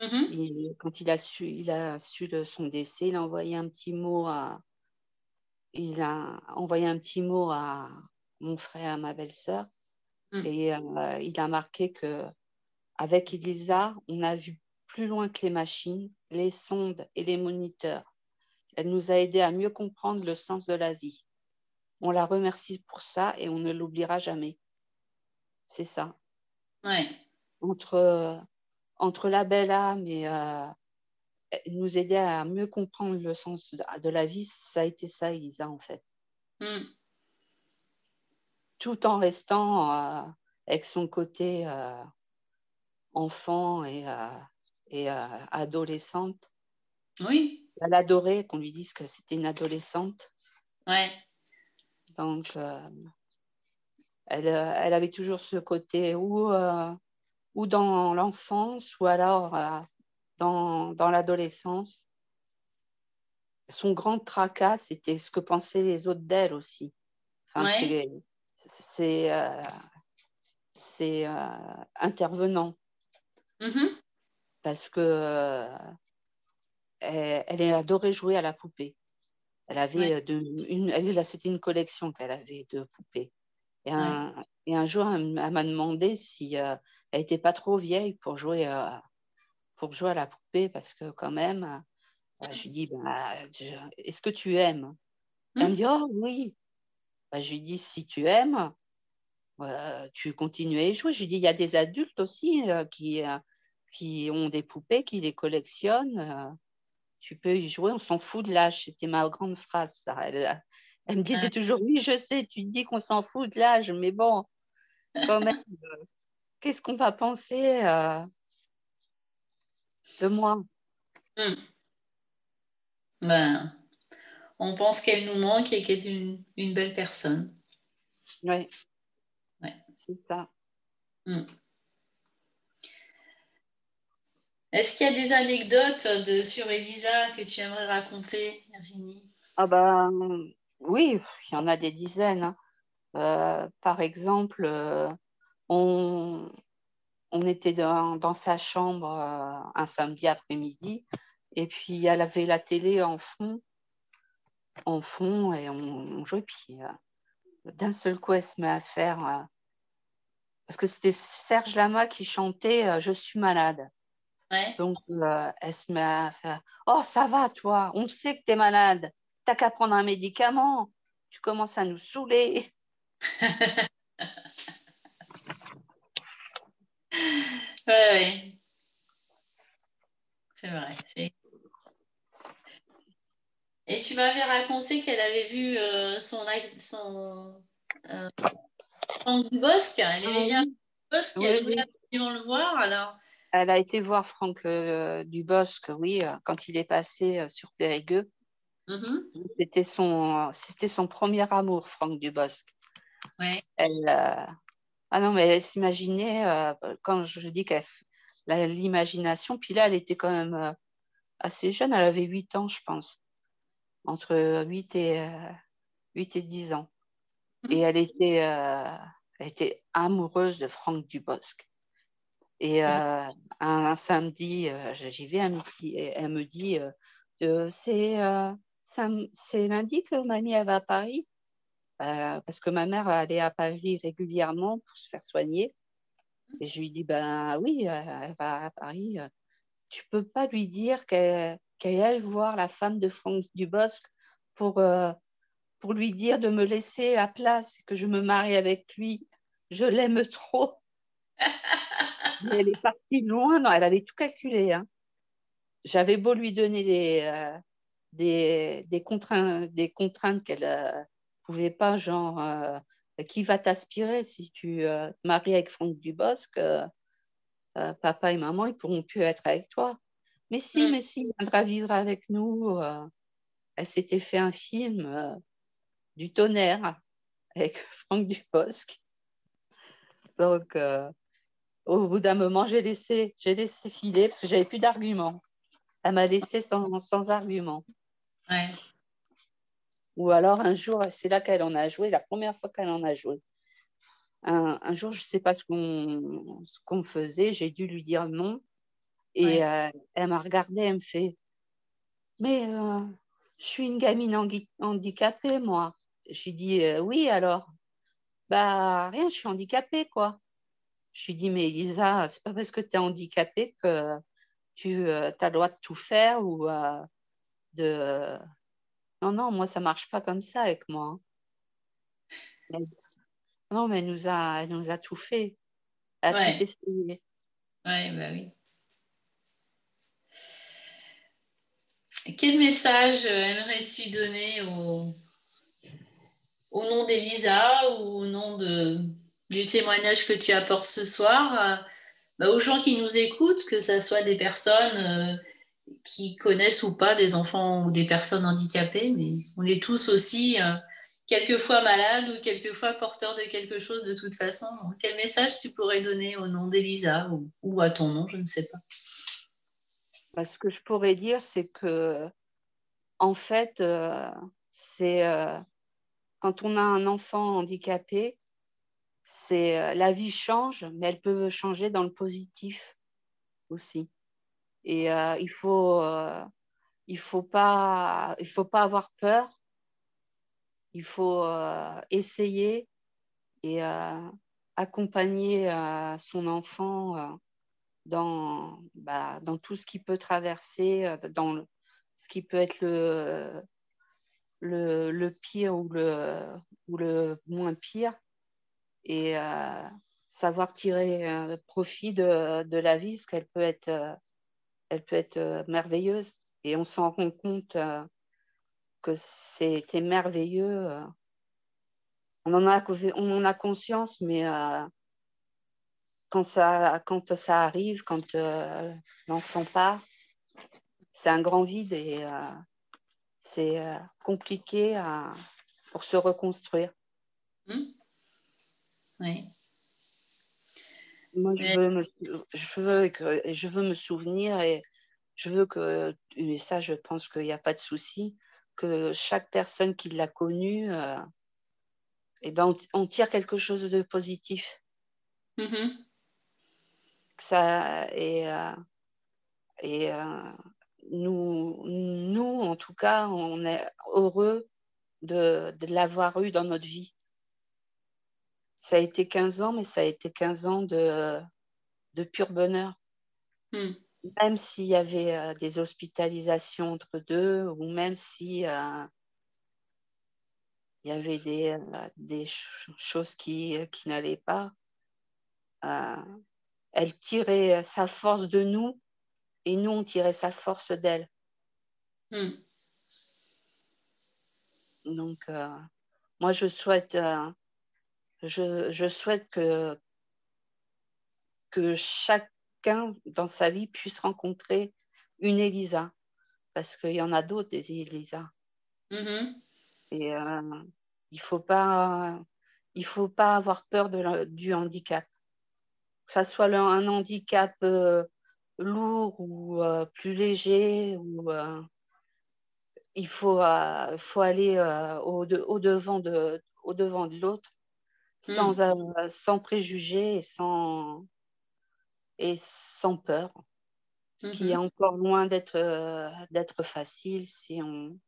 mm-hmm. quand il a su, il a su son décès, il a envoyé un petit mot à, il a envoyé un petit mot à mon frère, à ma belle-sœur, mm. et euh, il a marqué que avec Elisa, on a vu plus loin que les machines, les sondes et les moniteurs. Elle nous a aidés à mieux comprendre le sens de la vie. On la remercie pour ça et on ne l'oubliera jamais. C'est ça. Ouais. Entre, entre la belle âme et nous aider à mieux comprendre le sens de la vie, ça a été ça, Elisa, en fait. Mm. Tout en restant avec son côté enfant et, et adolescente. Oui. Elle adorait qu'on lui dise que c'était une adolescente. Ouais. Donc, elle, elle, avait toujours ce côté où ou dans l'enfance ou alors euh, dans, dans l'adolescence. Son grand tracas, c'était ce que pensaient les autres d'elle aussi. Enfin, C'est euh, euh, intervenant. Mm-hmm. Parce que elle, elle adorait jouer à la poupée. Elle avait de, une, elle, c'était une collection qu'elle avait de poupées. Et un, et un jour, elle, m'a demandé si euh, elle n'était pas trop vieille pour jouer, euh, pour jouer à la poupée, parce que quand même, euh, je lui dis, bah, est-ce que tu aimes? Elle me hmm. dit, oh oui. Bah, je lui dis, si tu aimes, tu continues à y jouer. Je lui dis, il y a des adultes aussi qui, qui ont des poupées, qui les collectionnent. Tu peux y jouer, on s'en fout de l'âge. C'était ma grande phrase, ça. Elle, elle me disait toujours, oui, je sais, tu dis qu'on s'en fout de l'âge, mais bon, quand même, [laughs] euh, qu'est-ce qu'on va penser euh, de moi? Hmm. ben, On pense qu'elle nous manque et qu'elle est une, une, belle personne. Oui, ouais. c'est ça. Hmm. Est-ce qu'il y a des anecdotes de, sur Elisa que tu aimerais raconter, Virginie? Ah ben oui, il y en a des dizaines. Hein. Euh, par exemple, euh, on, était dans, sa chambre euh, un samedi après-midi et puis elle avait la télé en fond, en fond et on, jouait. Puis d'un seul coup, elle se met à faire. parce que c'était Serge Lama qui chantait Je suis malade. Donc, elle se met à faire Oh, ça va, toi, on sait que tu es malade. T'as qu'à prendre un médicament. Tu commences à nous saouler. [laughs] oui, C'est vrai. Et tu m'avais raconté qu'elle avait vu euh, son, son euh, Franck Dubosc. Elle aimait bien Dubosc. Oui, elle voulait absolument le voir. Alors. Elle a été voir Franck euh, Dubosc, oui, quand il est passé sur Périgueux. Mm-hmm. C'était son, c'était son premier amour, Franck Dubosc. Elle, euh, ah non, mais elle s'imaginait, euh, quand je dis qu'elle l'imagination, puis là, elle était quand même euh, assez jeune, elle avait 8 ans, je pense, entre 8 et, 8 et 10 ans. Mm-hmm. Et elle était, elle était amoureuse de Franck Dubosc. Et mm-hmm. un, samedi, j'y vais, elle me dit, elle me dit c'est c'est lundi que mamie elle va à Paris, euh, parce que ma mère allait à Paris régulièrement pour se faire soigner. Et je lui dis, ben oui, euh, elle va à Paris. Tu peux pas lui dire qu'elle aille voir la femme de Franck Dubosc pour, euh, pour lui dire de me laisser la place, que je me marie avec lui. Je l'aime trop. [laughs] [laughs] elle est partie loin. Non, elle avait tout calculé. Hein. J'avais beau lui donner des, des, des, contraintes, des contraintes qu'elle ne euh, pouvait pas, genre, euh, qui va t'aspirer si tu euh, maries avec Franck Dubosc Papa et maman, ils pourront plus être avec toi. Mais si, mm. mais si, il viendra vivre avec nous. elle s'était fait un film du tonnerre avec [laughs] Franck Dubosc. Donc, au bout d'un moment, j'ai laissé, j'ai laissé filer parce que j'avais plus d'arguments. Elle m'a laissé sans, sans argument. Ou alors un jour, c'est là qu'elle en a joué, la première fois qu'elle en a joué. Un, jour, je ne sais pas ce qu'on faisait, j'ai dû lui dire non. Et euh, elle m'a regardée, elle me fait Mais euh, je suis une gamine handicapée, moi. Je lui dis euh, Oui, alors Bah, rien, je suis handicapée, quoi. Je lui dis, mais Elisa, c'est pas parce que tu es handicapée que tu euh, as le droit de tout faire ou euh, de. Non, non, moi, ça marche pas comme ça avec moi. Hein. Non, mais elle nous a, nous a tout fait. Elle a tout essayé. Ouais, bah oui. Quel message euh, aimerais-tu donner au, au nom d'Elisa ou au nom du témoignage que tu apportes ce soir bah, aux gens qui nous écoutent, que ce soit des personnes qui connaissent ou pas des enfants ou des personnes handicapées, mais on est tous aussi euh, quelquefois malades ou quelquefois porteurs de quelque chose de toute façon. quel message tu pourrais donner au nom d'Elisa ou, à ton nom, je ne sais pas. Bah, ce que je pourrais dire, c'est que, en fait, euh, c'est euh, quand on a un enfant handicapé, c'est la vie change, mais elle peut changer dans le positif aussi. Et euh, il faut, euh, faut pas, faut pas avoir peur. Il faut euh, essayer et accompagner son enfant dans, bah, dans tout ce qui peut traverser, dans ce qui peut être le, le, le, pire ou le, ou le moins pire, et savoir tirer profit de, de, la vie, parce qu'elle peut être elle peut être euh, merveilleuse. Et on s'en rend compte euh, que c'était merveilleux. Euh. On en, a, on en a conscience, mais quand, ça, quand ça arrive, quand l'enfant part, c'est un grand vide et c'est compliqué pour se reconstruire. Mmh. Oui. Moi, je veux, me, je, veux que, je veux me souvenir et je veux que, et ça, je pense qu'il n'y a pas de souci, que chaque personne qui l'a connu, euh, eh ben, on, tire quelque chose de positif. Mm-hmm. Ça, et euh, et euh, nous, nous, en tout cas, on est heureux de, de l'avoir eu dans notre vie ça a été 15 ans, mais ça a été 15 ans de, de pur bonheur. Hmm. Même s'il y avait euh, des hospitalisations entre deux, ou même si euh, il y avait des, euh, des choses qui, qui n'allaient pas, elle tirait sa force de nous et nous, on tirait sa force d'elle. Hmm. Donc, moi, je souhaite je, souhaite que, que chacun dans sa vie puisse rencontrer une Elisa, parce qu'il y en a d'autres des Elisa. Mm-hmm. Et euh, il ne faut, pas, faut pas avoir peur de, du handicap. Que ça soit un handicap euh, lourd ou euh, plus léger, ou, il faut, faut aller au, au, devant de, au devant de l'autre sans, hmm. sans préjugés et sans, et sans peur. Ce qui est mhm. encore loin d'être euh, d'être facile si on,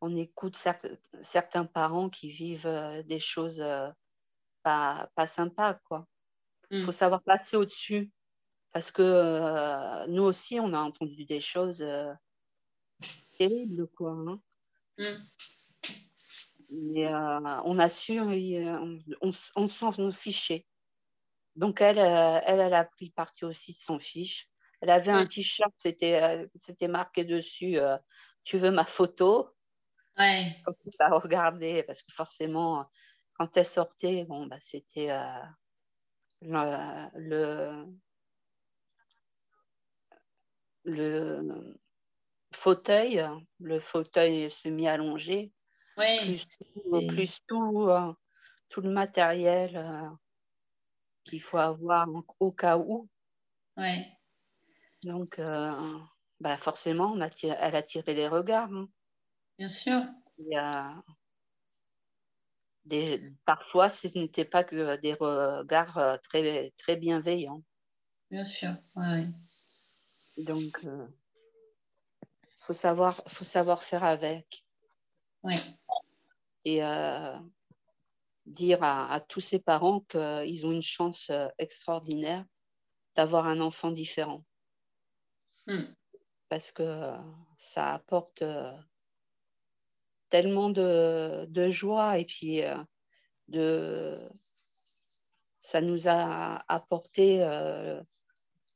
on écoute certains parents qui vivent euh, des choses euh, pas, pas sympas. Il faut hmm. savoir passer au-dessus. Parce que nous aussi, on a entendu des choses terribles. Quoi, hein. Mais euh, on a su, euh, on, s'en fichait. Donc elle, euh, elle, elle a pris parti aussi de son fiche. Elle avait un t-shirt, c'était, c'était marqué dessus Tu veux ma photo? Ouais. Quand tu regarder, parce que forcément, quand elle sortait, bon, bah, c'était le, le, fauteuil, le fauteuil semi-allongé oui. Plus, tout, euh, tout, le matériel euh, qu'il faut avoir au cas où. Oui. Donc, euh, bah forcément, on a elle a tiré les regards. Hein. Bien sûr. Des, parfois, ce n'était pas que des regards très, très bienveillants. Bien sûr, oui. Donc, il faut, savoir, faut savoir faire avec. Oui et euh, dire à, tous ces parents qu'ils ont une chance euh, extraordinaire d'avoir un enfant différent. Hmm. Parce que ça apporte euh, tellement de, de, joie et puis de, ça nous a apporté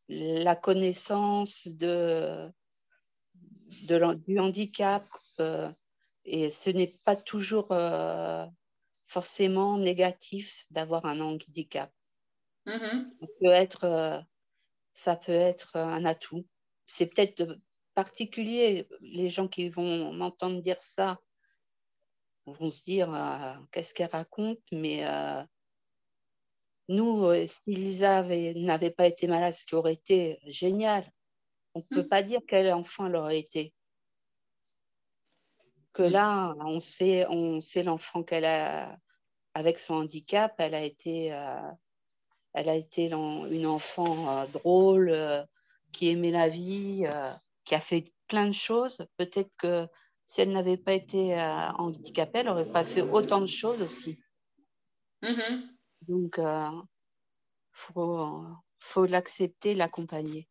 la connaissance de, de, du handicap. Et ce n'est pas toujours forcément négatif d'avoir un handicap. Mm-hmm. Ça, peut être, ça peut être un atout. C'est peut-être particulier, les gens qui vont m'entendre dire ça vont se dire qu'est-ce qu'elle raconte, mais nous, euh, si Lisa n'avait pas été malade, ce qui aurait été génial, on ne peut mm. pas dire quel enfant elle aurait été. Que mm. là, on sait, on sait l'enfant qu'elle a avec son handicap, elle a été, euh, elle a été une enfant euh, drôle, qui aimait la vie, qui a fait plein de choses. Peut-être que si elle n'avait pas été handicapée, elle n'aurait pas fait autant de choses aussi. Mm-hmm. Donc, il euh, faut, l'accepter, l'accompagner.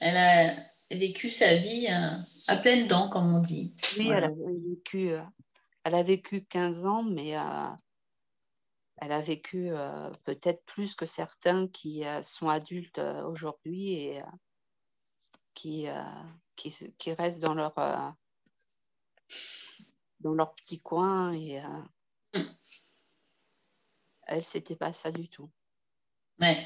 Elle a vécu sa vie euh, à, pleines dents, comme on dit. Oui, elle, a vécu, euh, elle a vécu 15 ans, mais elle a vécu peut-être plus que certains qui sont adultes aujourd'hui et qui, qui, qui, restent dans leur, dans leur petit coin et mm elle, c'était pas ça du tout. Ouais.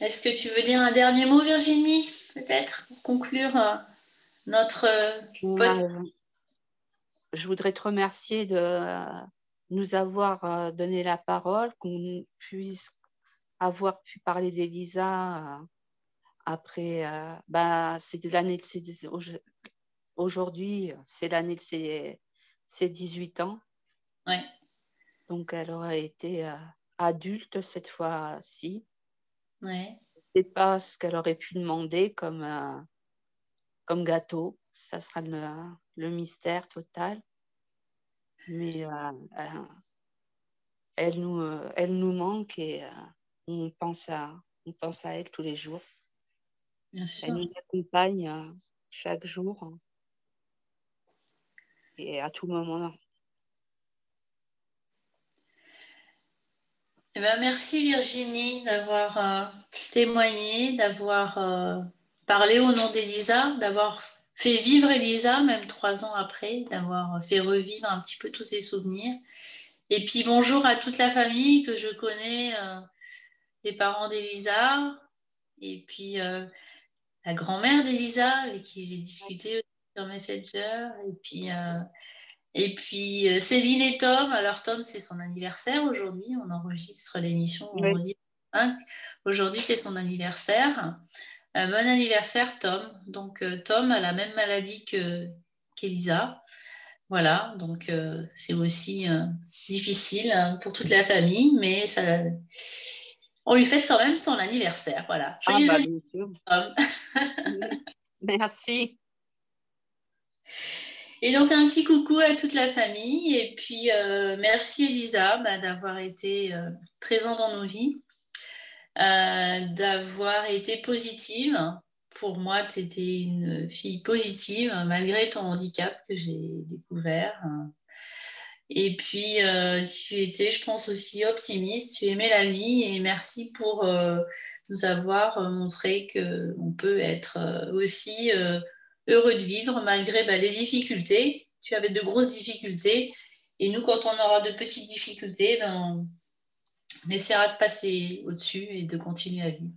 Est-ce que tu veux dire un dernier mot, Virginie, peut-être, pour conclure euh, notre podcast Je voudrais te remercier de nous avoir euh, donné la parole, qu'on puisse avoir pu parler d'Elisa euh, après. bah, c'était l'année de Aujourd'hui, c'est l'année de ses c'est 18 ans. Ouais. Donc, elle aurait été euh, adulte cette fois-ci. Ouais. C'est pas ce qu'elle aurait pu demander comme, euh, comme gâteau. Ça sera le, mystère total. Mais euh, elle, nous, elle nous manque et on, pense à, on pense à elle tous les jours. Bien sûr. Elle nous accompagne chaque jour et à tout moment. Eh ben, merci Virginie d'avoir euh, témoigné, d'avoir euh, parlé au nom d'Elisa, d'avoir fait vivre Elisa, même trois ans après, d'avoir fait revivre un petit peu tous ses souvenirs. Et puis bonjour à toute la famille que je connais, euh, les parents d'Elisa, et puis la grand-mère d'Elisa avec qui j'ai discuté sur Messenger. Et puis, et puis euh, Céline et Tom. Alors, Tom, c'est son anniversaire aujourd'hui. On enregistre l'émission vendredi 5. Aujourd'hui, c'est son anniversaire. Euh, bon anniversaire, Tom. Donc, Tom a la même maladie que qu'Elisa. Voilà, donc c'est aussi difficile hein, pour toute la famille, mais ça, on lui fête quand même son anniversaire. Voilà. Ah, bah, [laughs] Merci. Et donc un petit coucou à toute la famille et puis euh, merci Elisa bah, d'avoir été euh, présente dans nos vies, euh, d'avoir été positive. Pour moi, tu étais une fille positive malgré ton handicap que j'ai découvert. Et puis, tu étais, je pense, aussi optimiste, tu aimais la vie et merci pour nous avoir montré qu'on peut être aussi heureux de vivre malgré bah, les difficultés. Tu avais de grosses difficultés. Et nous, quand on aura de petites difficultés, ben, on essaiera de passer au-dessus et de continuer à vivre.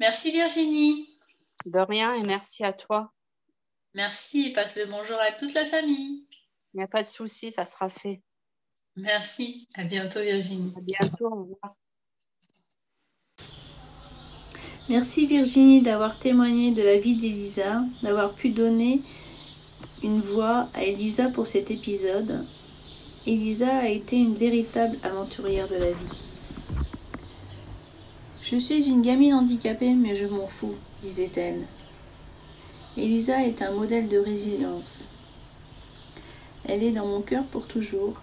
Merci Virginie. De rien et merci à toi. Merci et passe le bonjour à toute la famille. Il n'y a pas de souci, ça sera fait. Merci. À bientôt Virginie. À bientôt. Au revoir. Merci Virginie d'avoir témoigné de la vie d'Elisa, d'avoir pu donner une voix à Elisa pour cet épisode. Elisa a été une véritable aventurière de la vie. Je suis une gamine handicapée, mais je m'en fous, disait-elle. Elisa est un modèle de résilience. Elle est dans mon cœur pour toujours.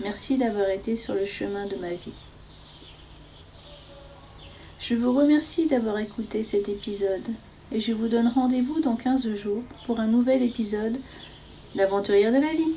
Merci d'avoir été sur le chemin de ma vie. Je vous remercie d'avoir écouté cet épisode et je vous donne rendez-vous dans 15 jours pour un nouvel épisode d'Aventurière de la vie.